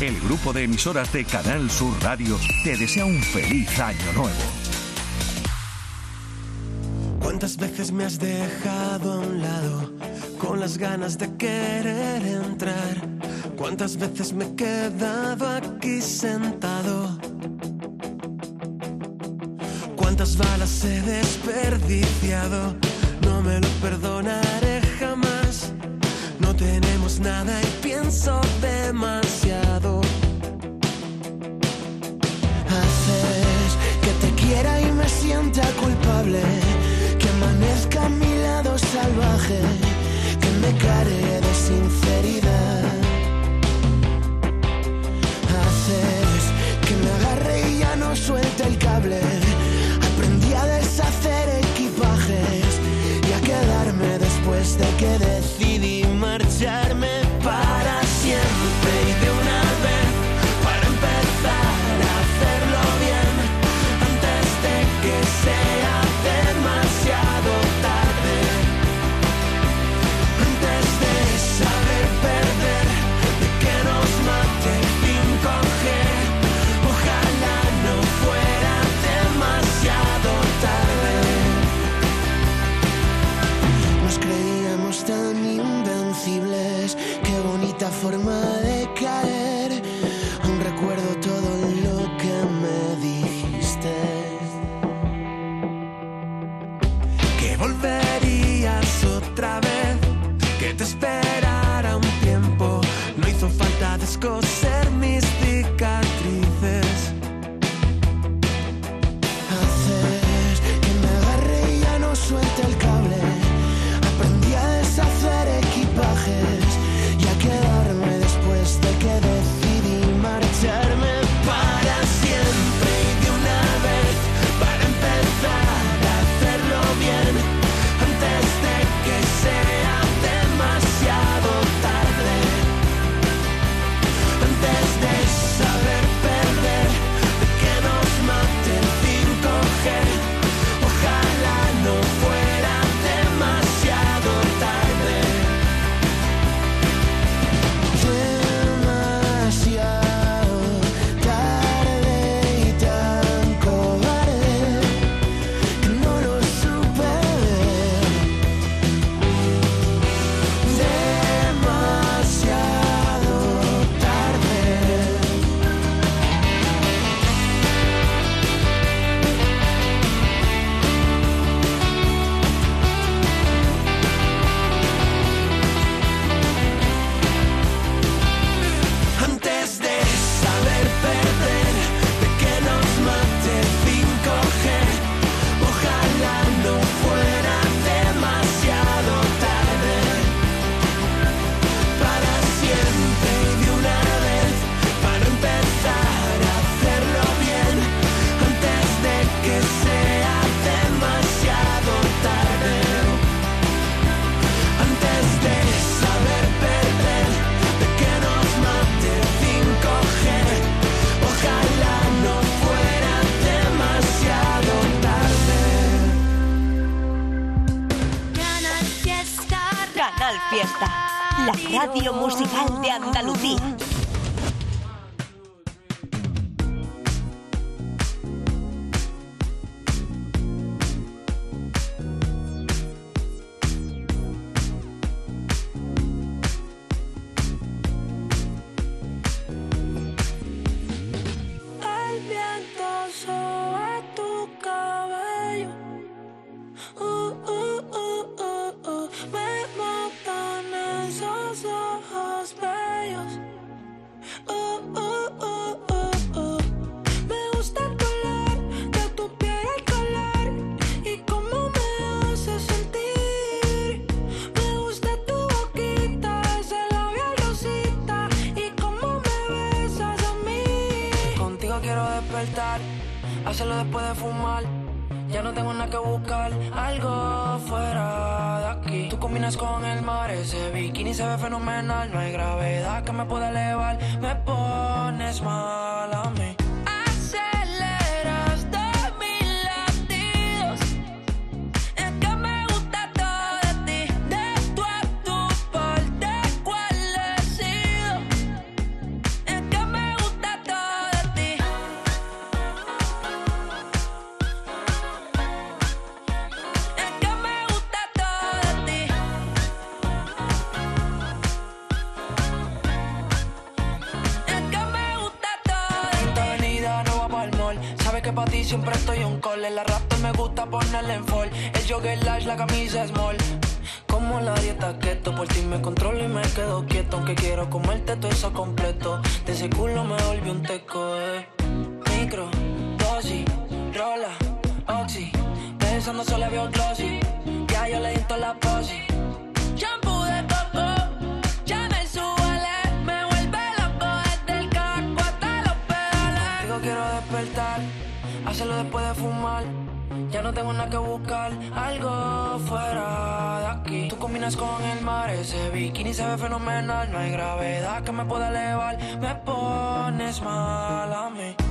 El grupo de emisoras de Canal Sur Radio te desea un feliz año nuevo. ¿Cuántas veces me has dejado a un lado con las ganas de querer entrar? ¿Cuántas veces me he quedado aquí sentado? ¿Cuántas balas he desperdiciado? No me lo perdonaré jamás. No tenemos nada y pienso demasiado. culpable, que amanezca a mi lado salvaje, que me cargue de sinceridad. Haces que me agarre y ya no suelte el cable. Aprendí a deshacer equipajes y a quedarme después de que decidí marcharme. Canal Fiesta, la radio musical de Andalucía. Usando solo veo glossy. Ya yo le di la posi. Shampoo de coco. Ya me suele. Me vuelve loco desde el caco hasta los pedales. Digo, quiero despertar. Hacerlo después de fumar. Ya no tengo nada que buscar, algo fuera de aquí. Tú combinas con el mar, ese bikini se ve fenomenal. No hay gravedad que me pueda elevar, me pones mal a mí.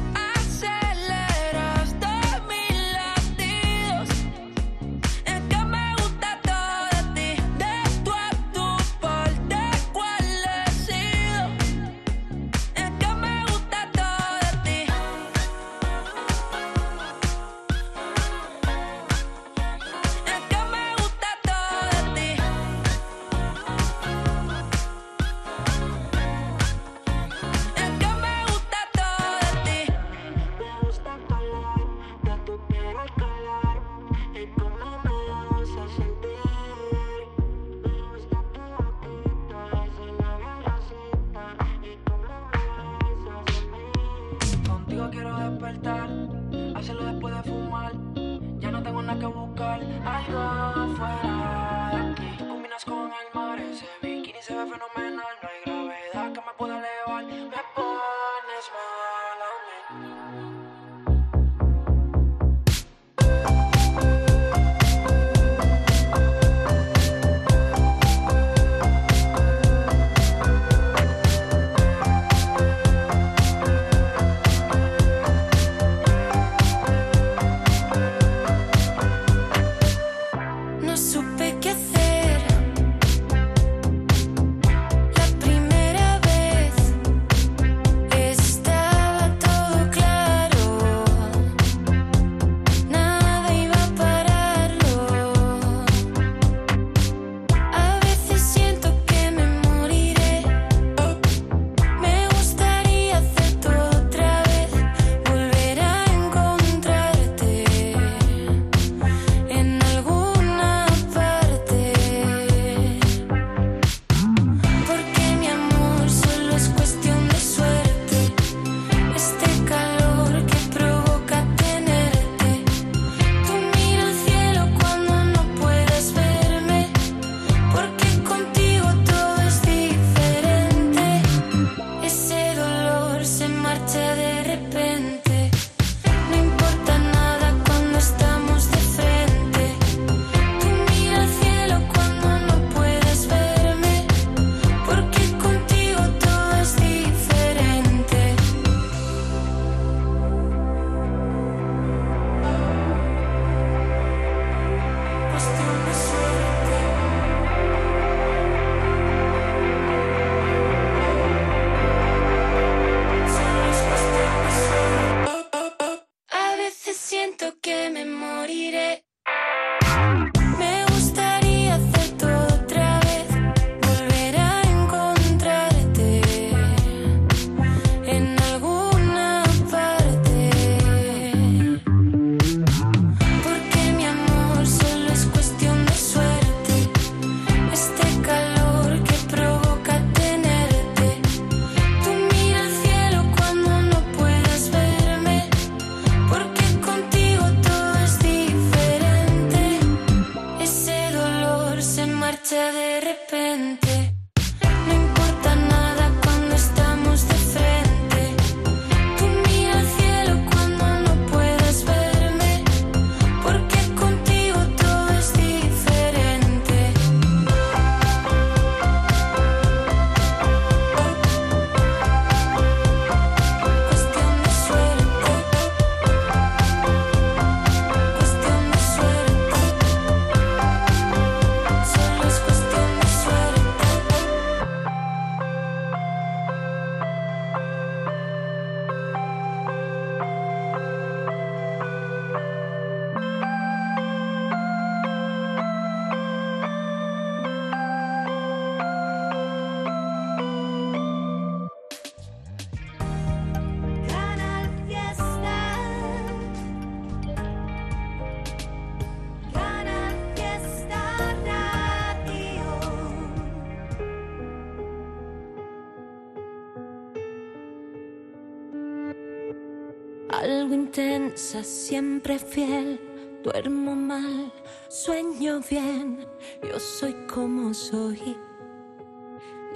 Siempre fiel. Duermo mal, sueño bien. Yo soy como soy.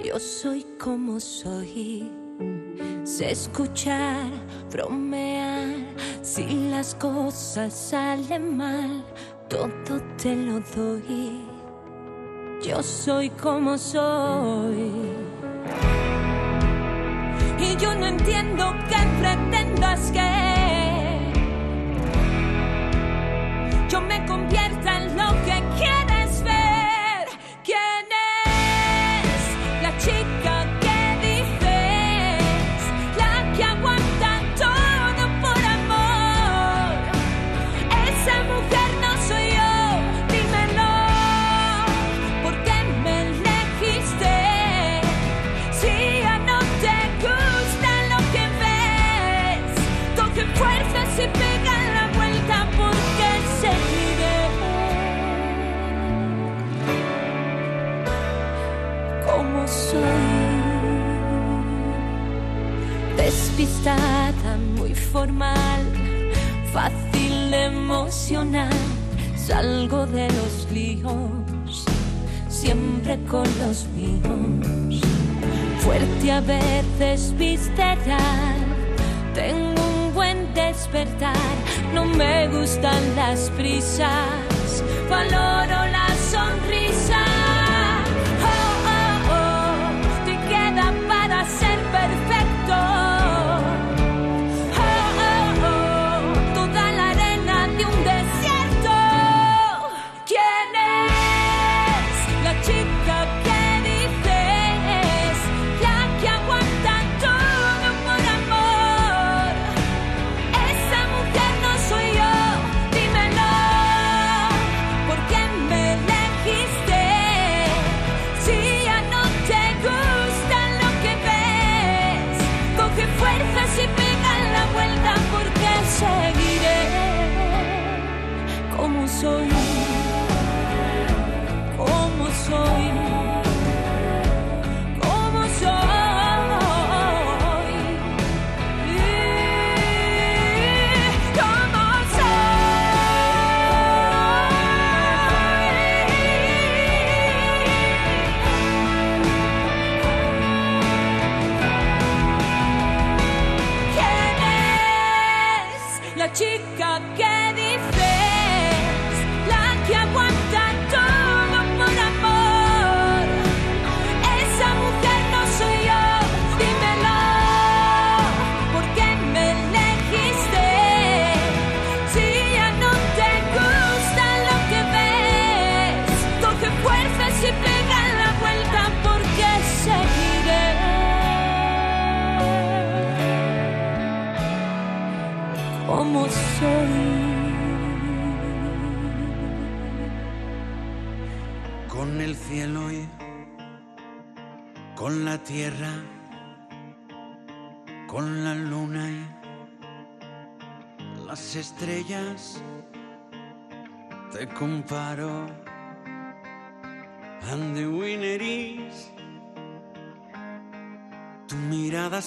Yo soy como soy. Sé escuchar, bromear. Si las cosas salen mal, todo te lo doy. Yo soy como soy. Y yo no entiendo qué pretendas que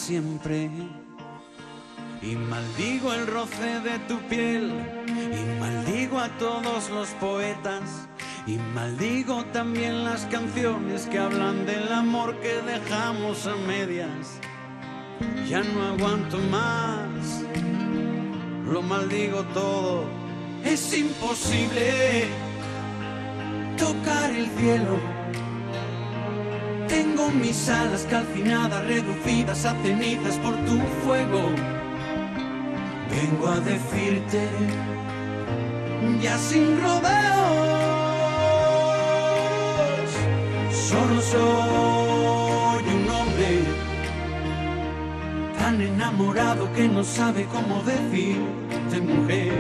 siempre. Y maldigo el roce de tu piel, y maldigo a todos los poetas, y maldigo también las canciones que hablan del amor que dejamos a medias. Ya no aguanto más, lo maldigo todo, es imposible tocar el cielo. Tengo mis alas calcinadas, reducidas a cenizas por tu fuego. Vengo a decirte, ya sin rodeos, solo soy un hombre tan enamorado que no sabe cómo decirte mujer.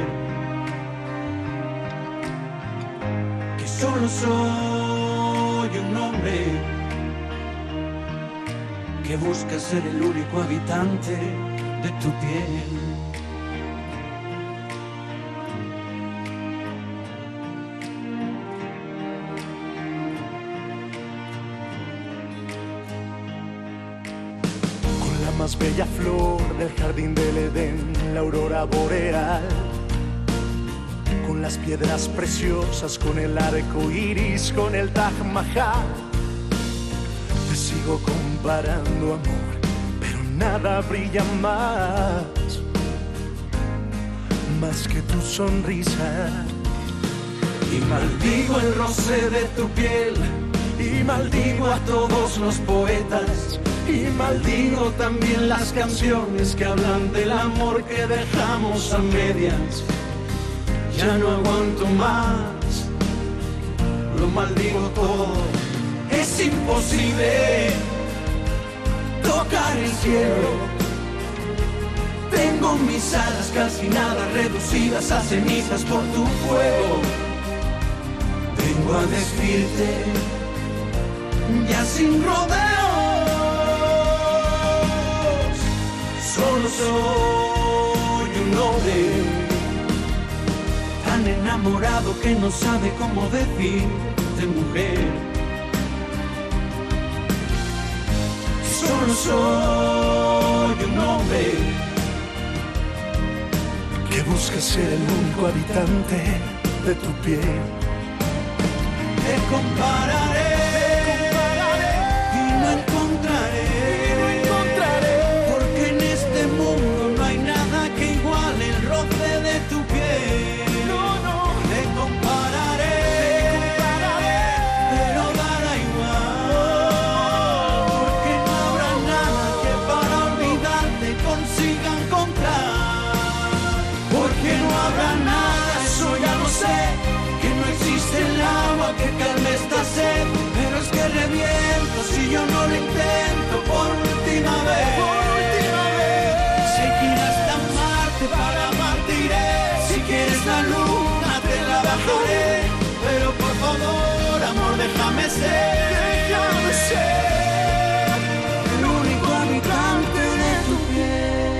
Que solo soy que busca ser el único habitante de tu piel. Con la más bella flor del jardín del Edén, la aurora boreal. Con las piedras preciosas, con el arco iris, con el Taj Mahal. Te sigo comparando, amor, pero nada brilla más. Más que tu sonrisa. Y maldigo el roce de tu piel, y maldigo a todos los poetas, y maldigo también las canciones que hablan del amor que dejamos a medias. Ya no aguanto más, lo maldigo todo. Es imposible el cielo. Tengo mis alas calcinadas, reducidas a cenizas por tu fuego. Vengo a decirte, ya sin rodeos, solo soy un hombre tan enamorado que no sabe cómo decir de mujer. Soy un hombre que busca ser el único habitante de tu piel. Te compararé, que calme esta sed. Pero es que reviento si yo no lo intento por última vez. Por última vez. Seguir hasta Marte para amarte iré. Si quieres la luna te la bajaré. Pero por favor, amor, déjame ser. Déjame ser el único habitante de tu piel.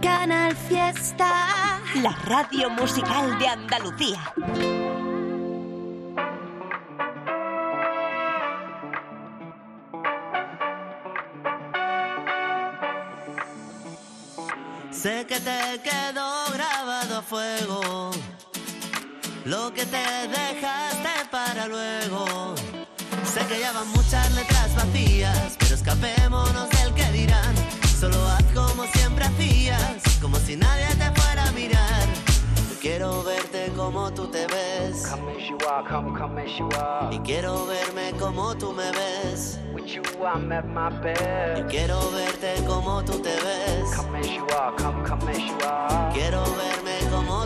Canal Fiesta. La radio musical de Andalucía. Sé que te quedó grabado a fuego lo que te dejaste para luego. Sé que ya van muchas letras vacías, pero escapémonos del que dirán. Solo haz como siempre hacías, como si nadie te fuera a mirar. Yo quiero verte como tú te ves. Come as you are, come, come as you are. Y quiero verme como tú me ves. With you, I'm at my best. Yo quiero verte como tú te ves. Come as you are, come, come as you are. Quiero verme como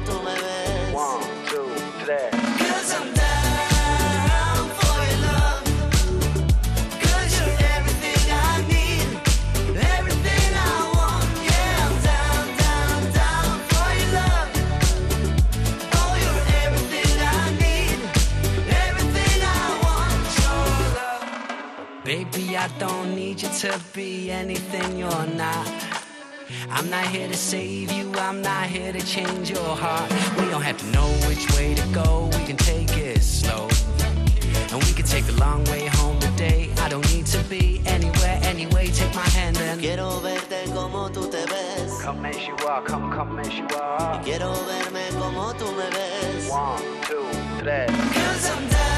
be anything you're not. I'm not here to save you, I'm not here to change your heart. We don't have to know which way to go, we can take it slow. And we can take the long way home today. I don't need to be anywhere, anyway. Take my hand and Quiero verte como tú te ves. Come as you are, come, come as you are. Quiero verme como tú me ves. One, two, three. Cause I'm down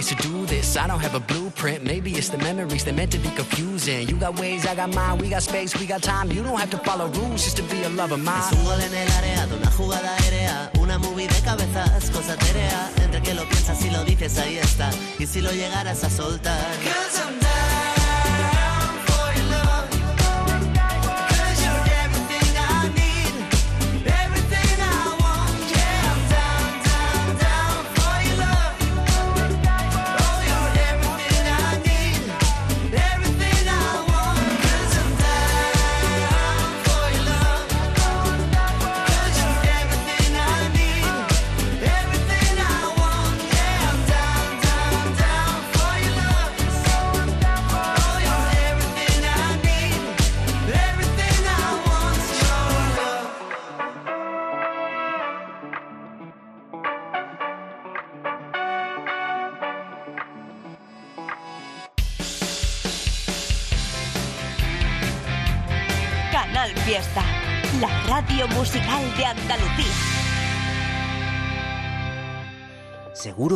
ways to do this. I don't have a blueprint. Maybe it's the memories that meant to be confusing. You got ways, I got mine. We got space, we got time. You don't have to follow rules just to be a lover of mine. Es un gol en el área de una jugada aérea, una movie de cabezas, cosa terea. Entre que lo piensas y lo dices, ahí está. Y si lo llegaras a soltar.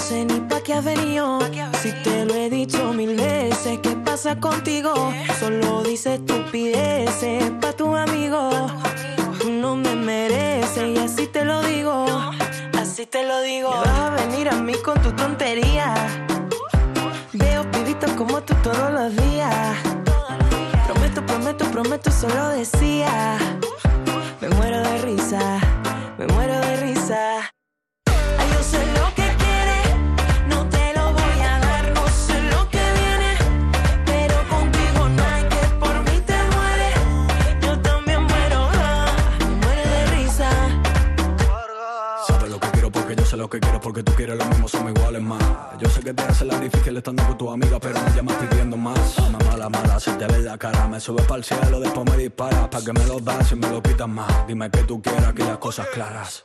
Sé ni pa' qué has venido. Si te lo he dicho mil veces, ¿qué pasa contigo? Solo dices estupideces pa' tu amigo. No me mereces y así te lo digo. Así te lo digo. Vas a venir a mí con tu tontería. Veo pibitos como tú todos los días. Prometo, prometo, prometo, solo decía. Me muero de risa, porque tú quieres lo mismo, somos iguales más. Yo sé que te hace la difícil estando con tu amiga, pero me llamas pidiendo más. Mamá la mala, se te ve la cara, me subes para el cielo, después me disparas, para que me lo das y me lo quitas más. Dime que tú quieras que las cosas claras.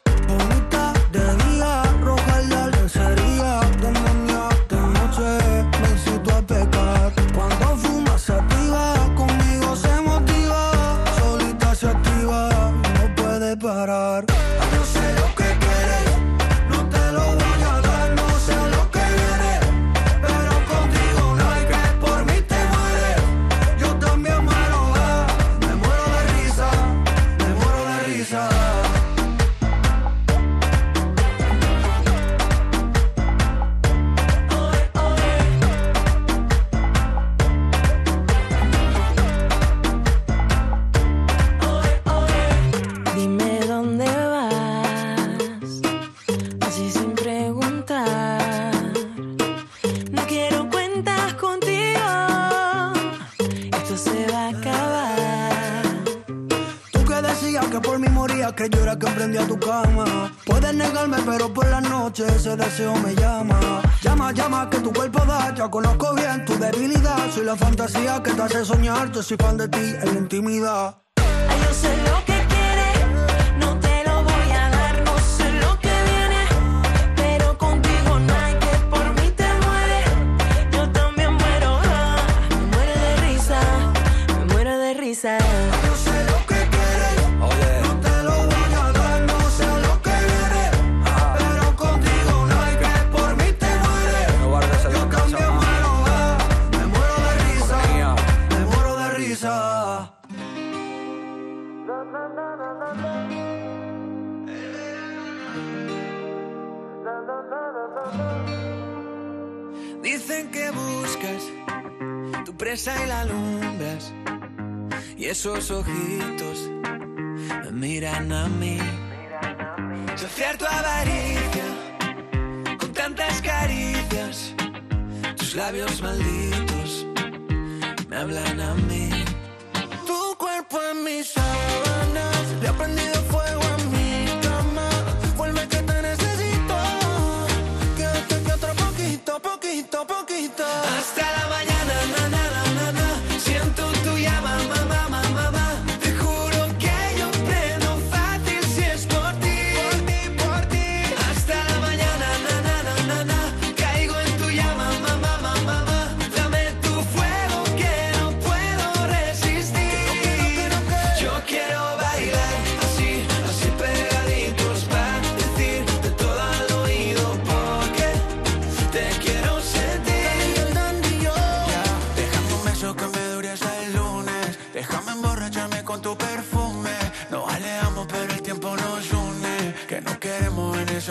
Fantasía que te hace soñar, yo soy fan de ti en la intimidad. Dicen que buscas tu presa y la alumbras. Y esos ojitos me miran a mí. Saciar tu avaricia con tantas caricias. Tus labios malditos me hablan a mí. Tu cuerpo en mis sábanas. Poquito, poquito, poquito. Hasta la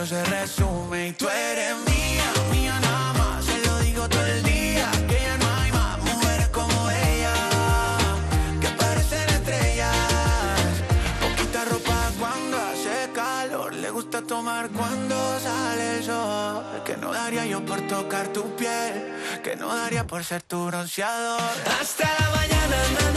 se resume. Y tú eres mía, mía nada más. Se lo digo todo el día. Que ya no hay más mujeres como ella. Que parecen estrellas. Poquita ropa cuando hace calor. Le gusta tomar cuando sale el sol. Que no daría yo por tocar tu piel. Que no daría por ser tu bronceador. Hasta la mañana, na,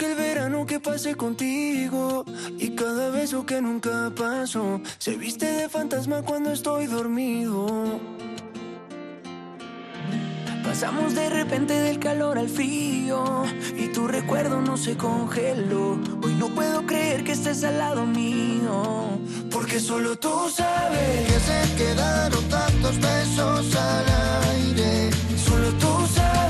Recuerdo aquel verano que pasé contigo y cada beso que nunca pasó se viste de fantasma cuando estoy dormido. Pasamos de repente del calor al frío y tu recuerdo no se congeló. Hoy no puedo creer que estés al lado mío, porque solo tú sabes que se quedaron tantos besos al aire. Solo tú sabes,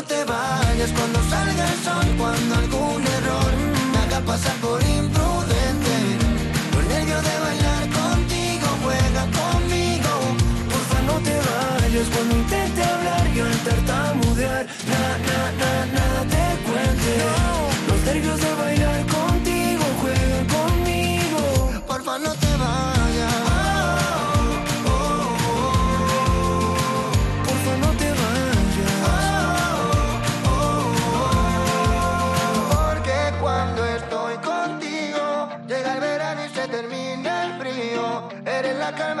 no te vayas cuando salga el sol, cuando algún error me haga pasar por imprudente. Los nervios de bailar contigo juega conmigo. Porfa no te vayas cuando intente hablar y al tartamudear. Na, na, na, nada te cuente.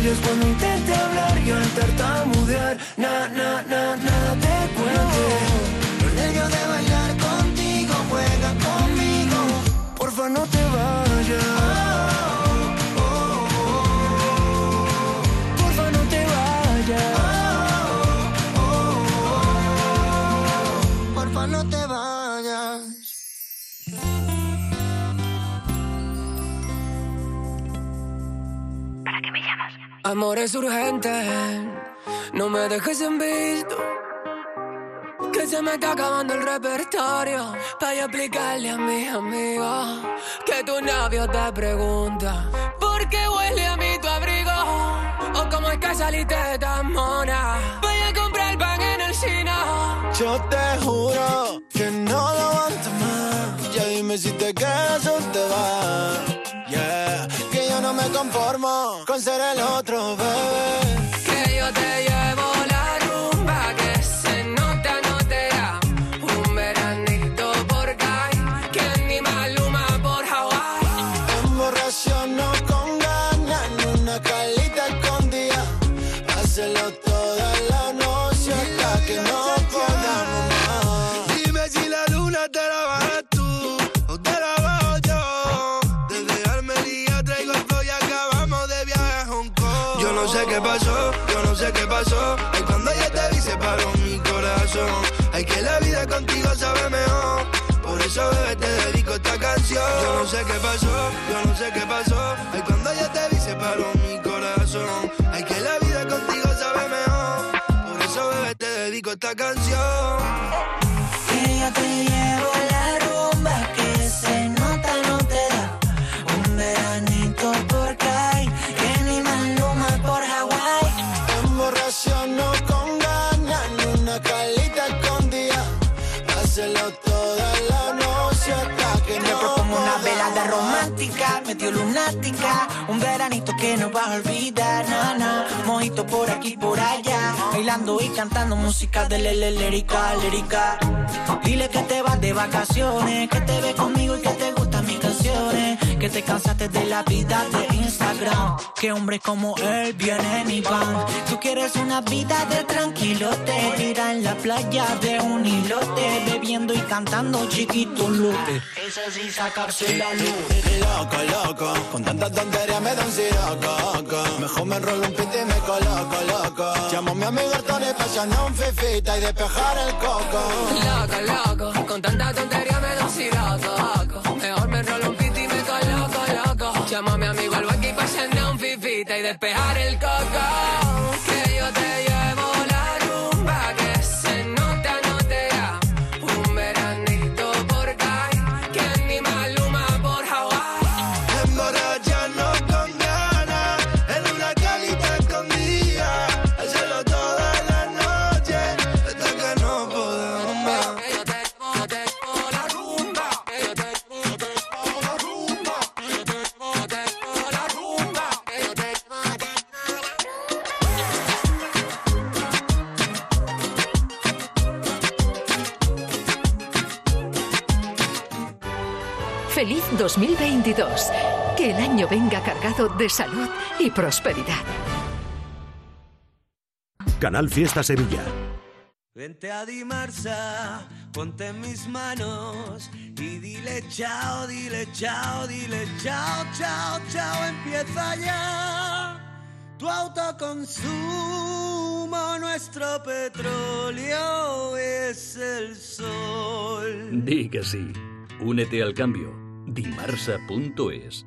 Vayas cuando intente hablar y al tartamudear. Na, na, na, nada te cuente. Los nervios de bailar contigo juega conmigo. Porfa no te vayas. Amores urgentes, no me dejes en visto. Que se me está acabando el repertorio. Para explicarle a mis amigos que tu novio te pregunta: ¿Por qué huele a mí tu abrigo? O cómo es que saliste tan mona. Voy a comprar pan en el chino. Yo te juro que no lo aguanto más. Ya dime si te quedas o te vas. Yeah. No me conformo con ser el otro, bebé. Ay, que la vida contigo sabe mejor. Por eso, bebé, te dedico esta canción. Yo no sé qué pasó, yo no sé qué pasó. Ay, cuando ya te vi se paró mi corazón. Ay, que la vida contigo sabe mejor. Por eso, bebé, te dedico esta canción. Que no vas a olvidar, na, por aquí, por allá, bailando y cantando música de lele, lérica, lérica. Dile que te vas de vacaciones, que te ves conmigo y que te gustan mis canciones, que te cansaste de la vida de Instagram, que hombres como él vienen y van. Tú quieres una vida de tranquilote, tira en la playa de un hilote, bebiendo y cantando chiquito lote. Ese sí sacarse la luz. Loco, loco, con tanta tontería me da un. Mejor me enrollo un pito y me coloco, loco. Llamo a mi amigo Artone pa' echarnos un fifita y despejar el coco. Loco, loco, con tanta tontería me da un siroco. Mejor me rolo un piti y me coloco, loco. Llamo a mi amigo al para hacerme un fifita y despejar el coco. Venga cargado de salud y prosperidad. Canal Fiesta Sevilla. Vente a Dimarsa, ponte en mis manos y dile chao, dile chao, dile chao, chao, chao, empieza ya. Tu autoconsumo, nuestro petróleo es el sol. Di que sí. Únete al cambio. Dimarsa.es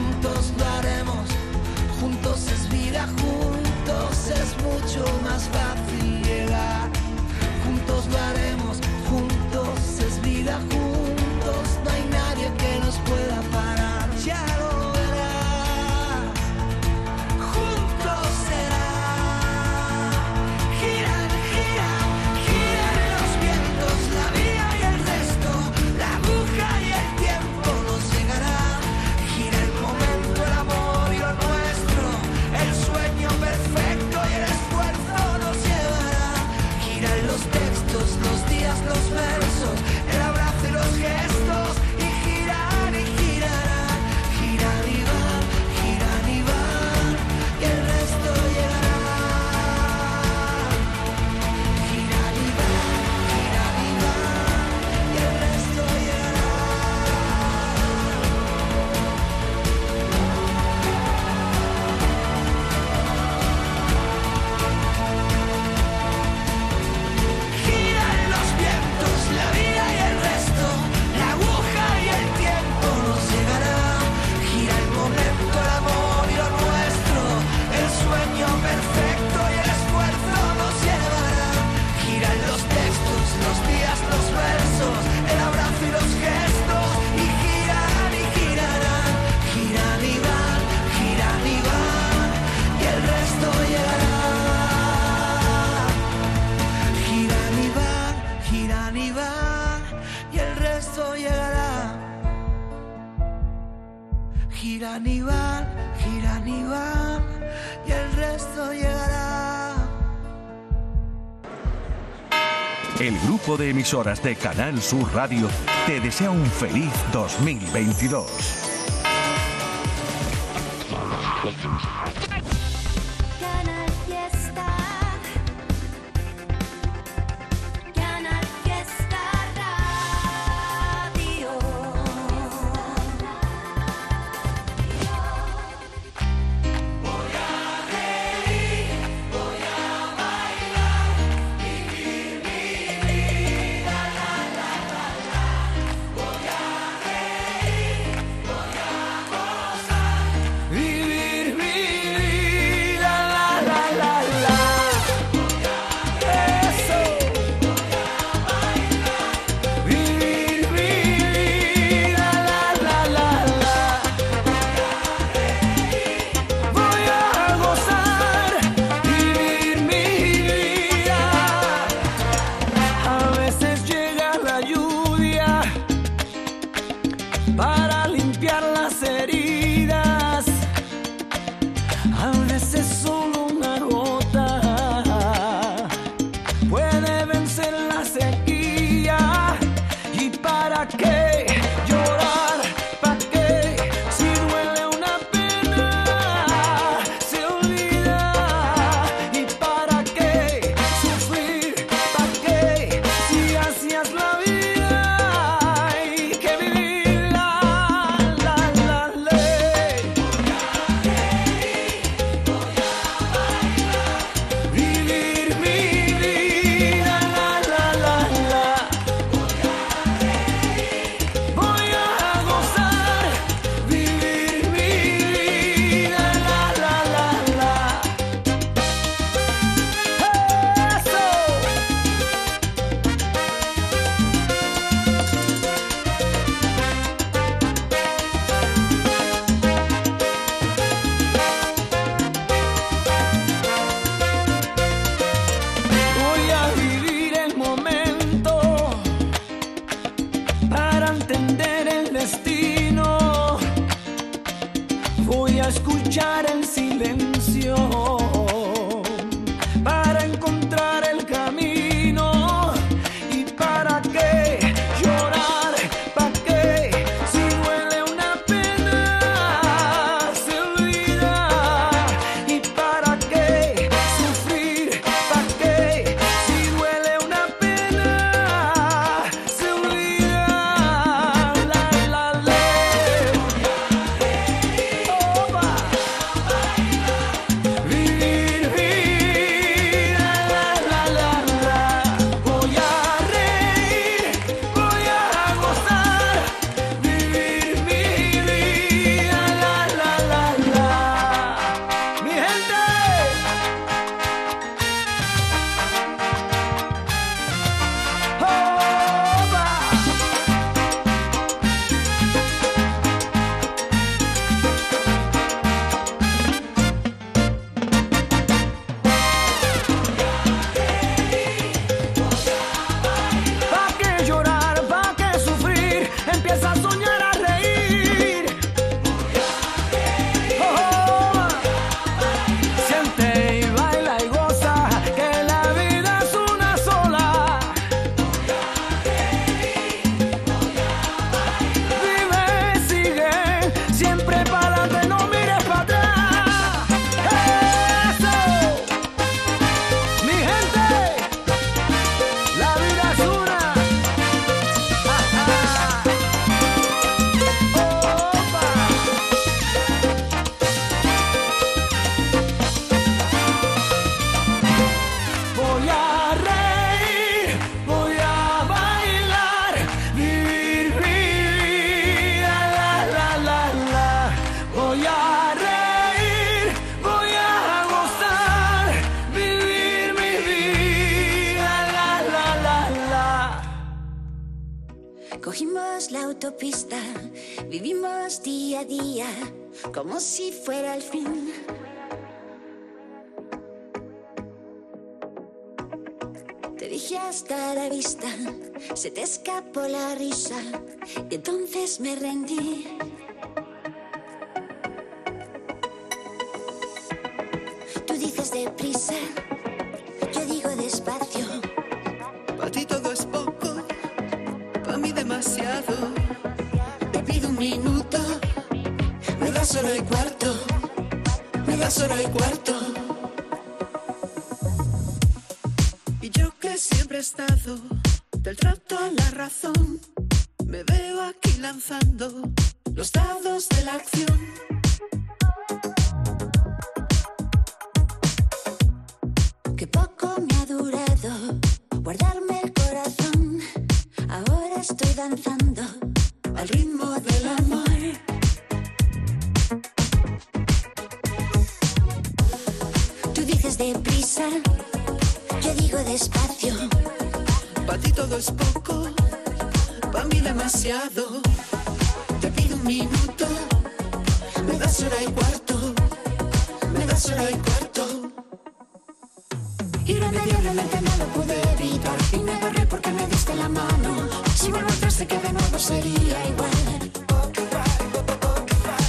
juntos. giran y van, giran y van, y el resto llegará. El grupo de emisoras de Canal Sur Radio te desea un feliz 2022. Se te escapó la risa y entonces me rendí. Tú dices deprisa, yo digo despacio. Para ti todo es poco, para mí demasiado. Te pido un minuto, me das solo el cuarto, me das solo el cuarto. Y yo que siempre he estado del trato a la razón, me veo aquí lanzando los dados de la acción. Que poco me ha durado guardarme el corazón. Ahora estoy danzando al ritmo del amor. Tú dices deprisa, yo digo despacio. Para ti todo es poco, para mí demasiado. Te pido un minuto, me das hora y cuarto, me das hora y cuarto. Irremediablemente no lo pude evitar y me agarré porque me diste la mano. Si vuelvo atrás sé que de nuevo sería igual.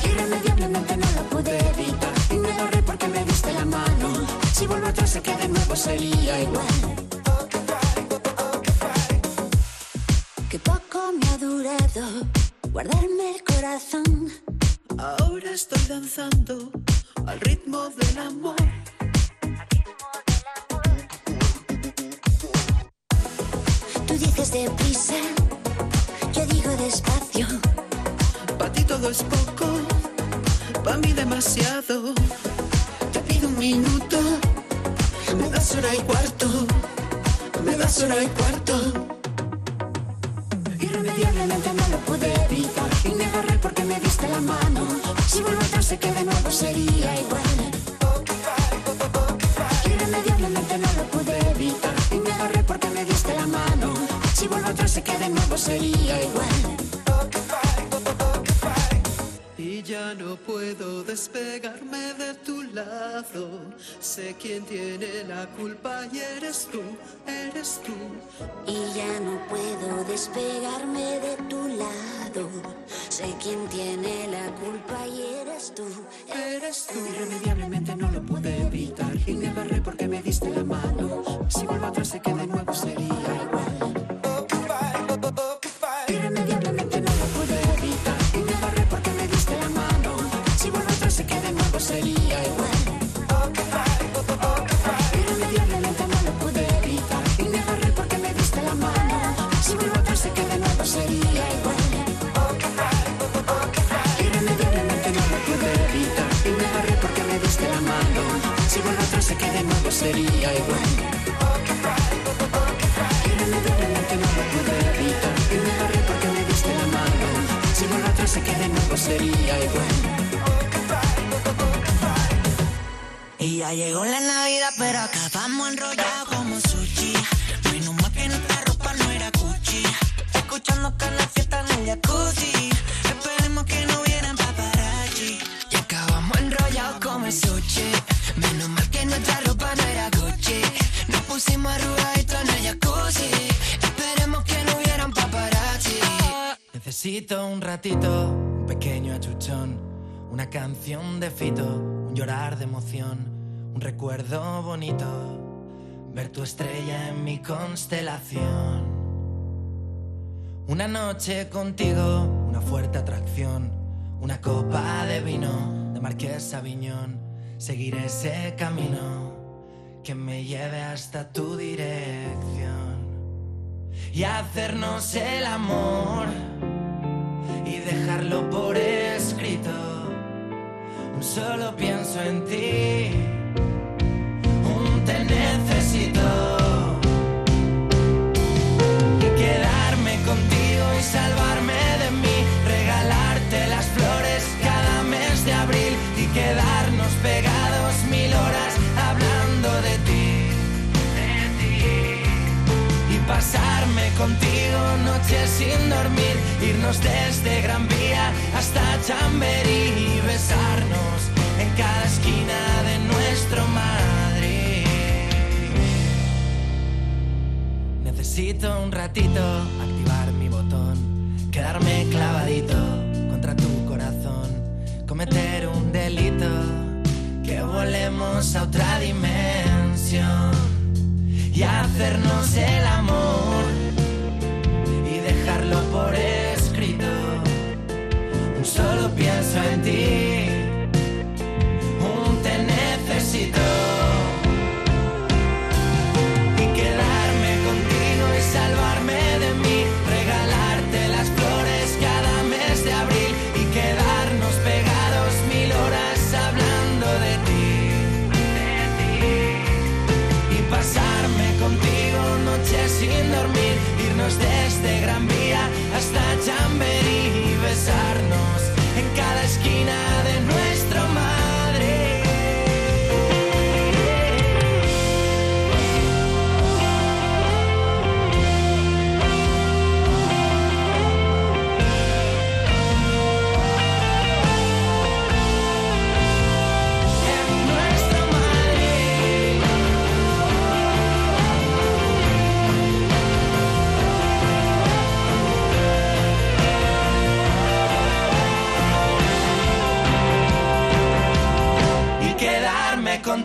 Irremediablemente no lo pude evitar y me agarré porque me diste la mano. Si vuelvo atrás sé que de nuevo sería igual. Y ya no puedo despegarme de tu lado. Sé quién tiene la culpa y eres tú, eres tú. Irremediablemente no lo pude evitar y me agarré porque me diste la mano. Si vuelvo atrás sé que de nuevo sería ya llegó la Navidad, pero acabamos enrollados como sushi. Menos mal que nuestra ropa no era Gucci. Escuchando que fiesta en el jacuzzi. Esperemos que no hubieran paparazzi. Y acabamos enrollados como sushi. Menos mal que nuestra ropa no era Gucci. Nos pusimos arrugaditos en el jacuzzi. Esperemos que no hubieran paparazzi. Necesito un ratito, un pequeño achuchón, una canción de fito, un llorar de emoción, recuerdo bonito, ver tu estrella en mi constelación. Una noche contigo, una fuerte atracción, una copa de vino de Marqués Aviñón, seguir ese camino que me lleve hasta tu dirección y hacernos el amor y dejarlo por escrito. Un solo pienso en ti, contigo y salvarme de mí, regalarte las flores cada mes de abril y quedarnos pegados mil horas hablando de ti. De ti. Y pasarme contigo noches sin dormir, irnos desde Gran Vía hasta Chamberí y besarnos en cada esquina de nuestro Madrid. Necesito un ratito activar mi botón, quedarme clavadito contra tu corazón, cometer un delito, que volemos a otra dimensión y hacernos el amor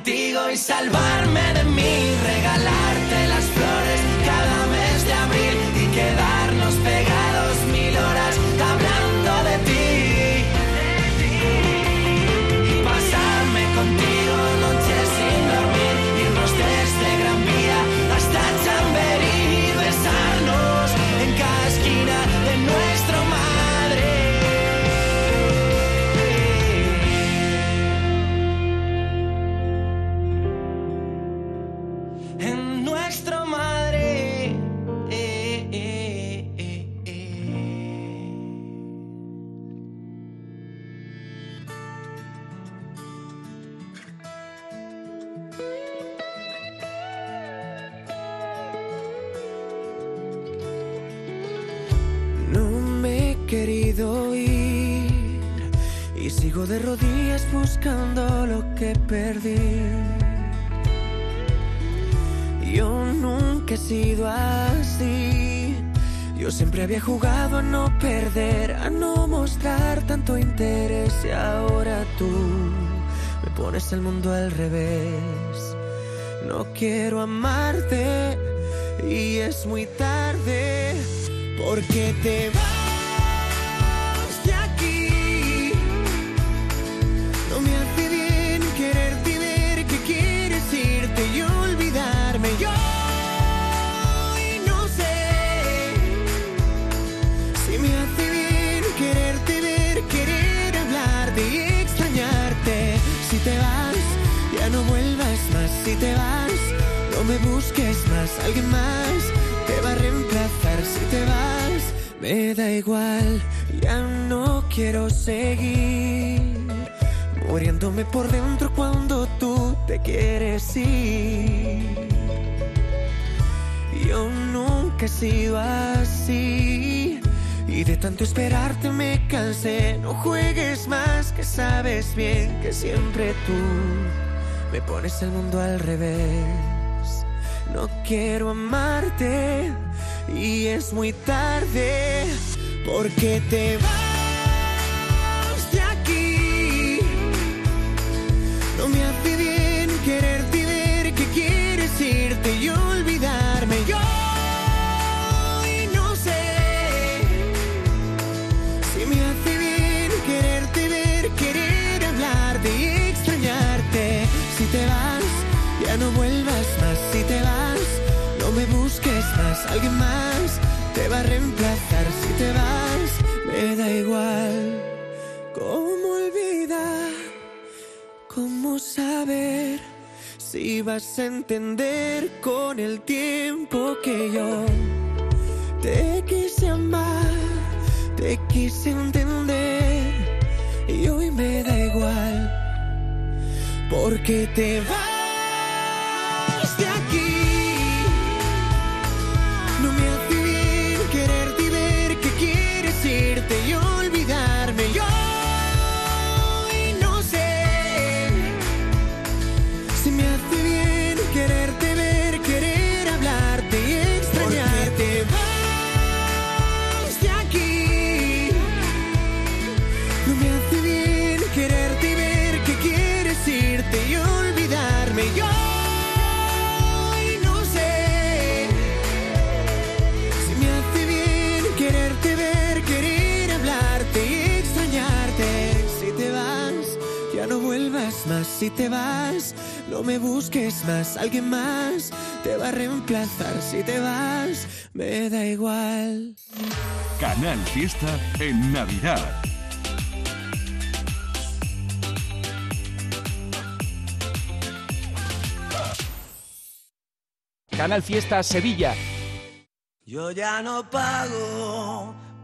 y salvarme de mí, regalarte las flores cada mes de abril y quedarnos Yo siempre había jugado a no perder, a no mostrar tanto interés y ahora tú me pones el mundo al revés. No quiero amarte y es muy tarde porque te vas Si te vas, no me busques más. Alguien más te va a reemplazar. Si te vas, me da igual. Ya no quiero seguir muriéndome por dentro cuando tú te quieres ir. Yo nunca he sido así. Y de tanto esperarte me cansé. No juegues más, que sabes bien que siempre tú me pones el mundo al revés. No quiero amarte y es muy tarde porque te vas ¿Cómo saber si vas a entender con el tiempo que yo te quise amar, te quise entender y hoy me da igual porque te vas si te vas, no me busques más, alguien más te va a reemplazar si te vas, me da igual. Canal Fiesta en Navidad. Canal Fiesta Sevilla. Yo ya no pago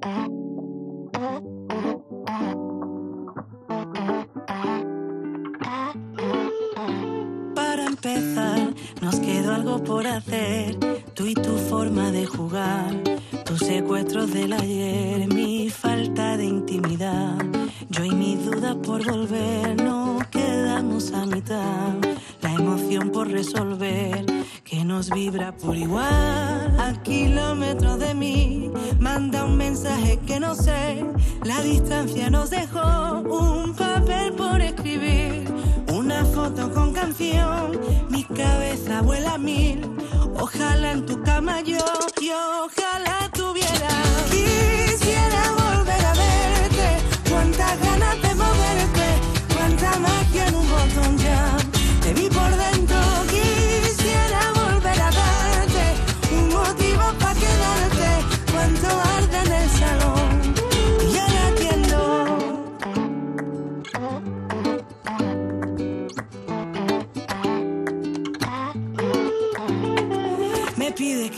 Para empezar, nos quedó algo por hacer. Tú y tu forma de jugar, tus secuestros del ayer, mi falta de intimidad. Yo y mi duda por volver, no quedamos a mitad. La emoción por resolver, que nos vibra por igual. A kilómetros de mí, manda un mensaje que no sé. La distancia nos dejó un papel por escribir. Una foto con canción, mi cabeza vuela a mil. Ojalá en tu cama yo, y ojalá tuviera. Quisiera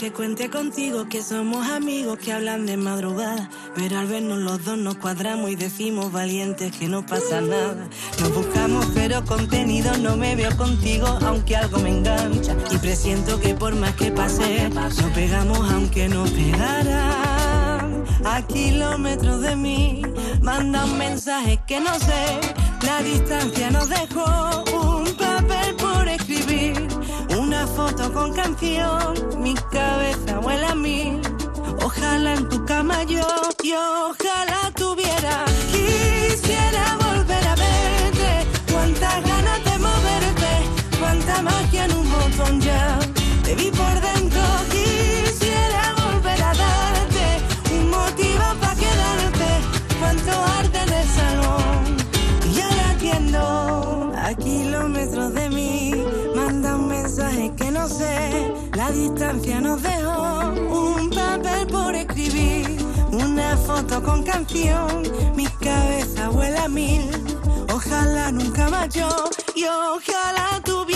que cuente contigo, que somos amigos que hablan de madrugada. Pero al vernos los dos nos cuadramos y decimos valientes que no pasa nada. Nos buscamos, pero contenido no me veo contigo, aunque algo me engancha. Y presiento que por más que pase, nos pegamos aunque no pegaran. A kilómetros de mí, manda un mensaje que no sé. La distancia nos dejó un foto con canción, mi cabeza vuela a mí. Ojalá en tu cama yo, y ojalá tuviera. Distancia nos dejó un papel por escribir, una foto con canción, mi cabeza vuela mil, ojalá nunca más yo, y ojalá tuviera,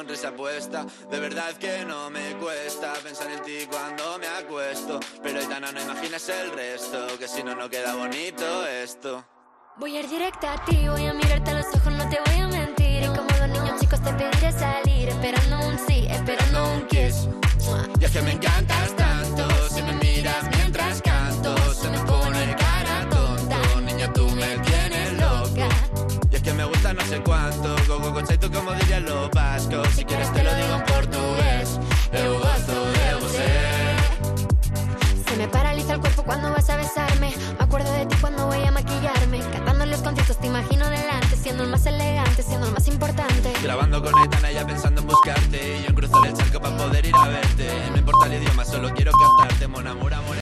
sonrisa puesta, de verdad que no me cuesta pensar en ti cuando me acuesto. Pero Aitana, no imagines el resto, que si no, no queda bonito esto. Voy a ir directa a ti, voy a mirarte a los ojos, no te voy a mentir. Y como dos niños chicos te pediré salir, esperando un sí, esperando un kiss. Y es que me encantas tanto, si me miras mientras canto, se me pone cara tonta. Niña, tú me tienes loca. Y es que me gusta no sé cuánto. Si quieres te lo digo en portugués. Eu gosto de você. Se me paraliza el cuerpo cuando vas a besarme. Me acuerdo de ti cuando voy a maquillarme. Cantando los conciertos te imagino delante. Siendo el más elegante, siendo el más importante. Grabando con Etana ya pensando en buscarte. Y yo en cruzar el charco para poder ir a verte. No importa el idioma, solo quiero cantarte. Mon amor, amor.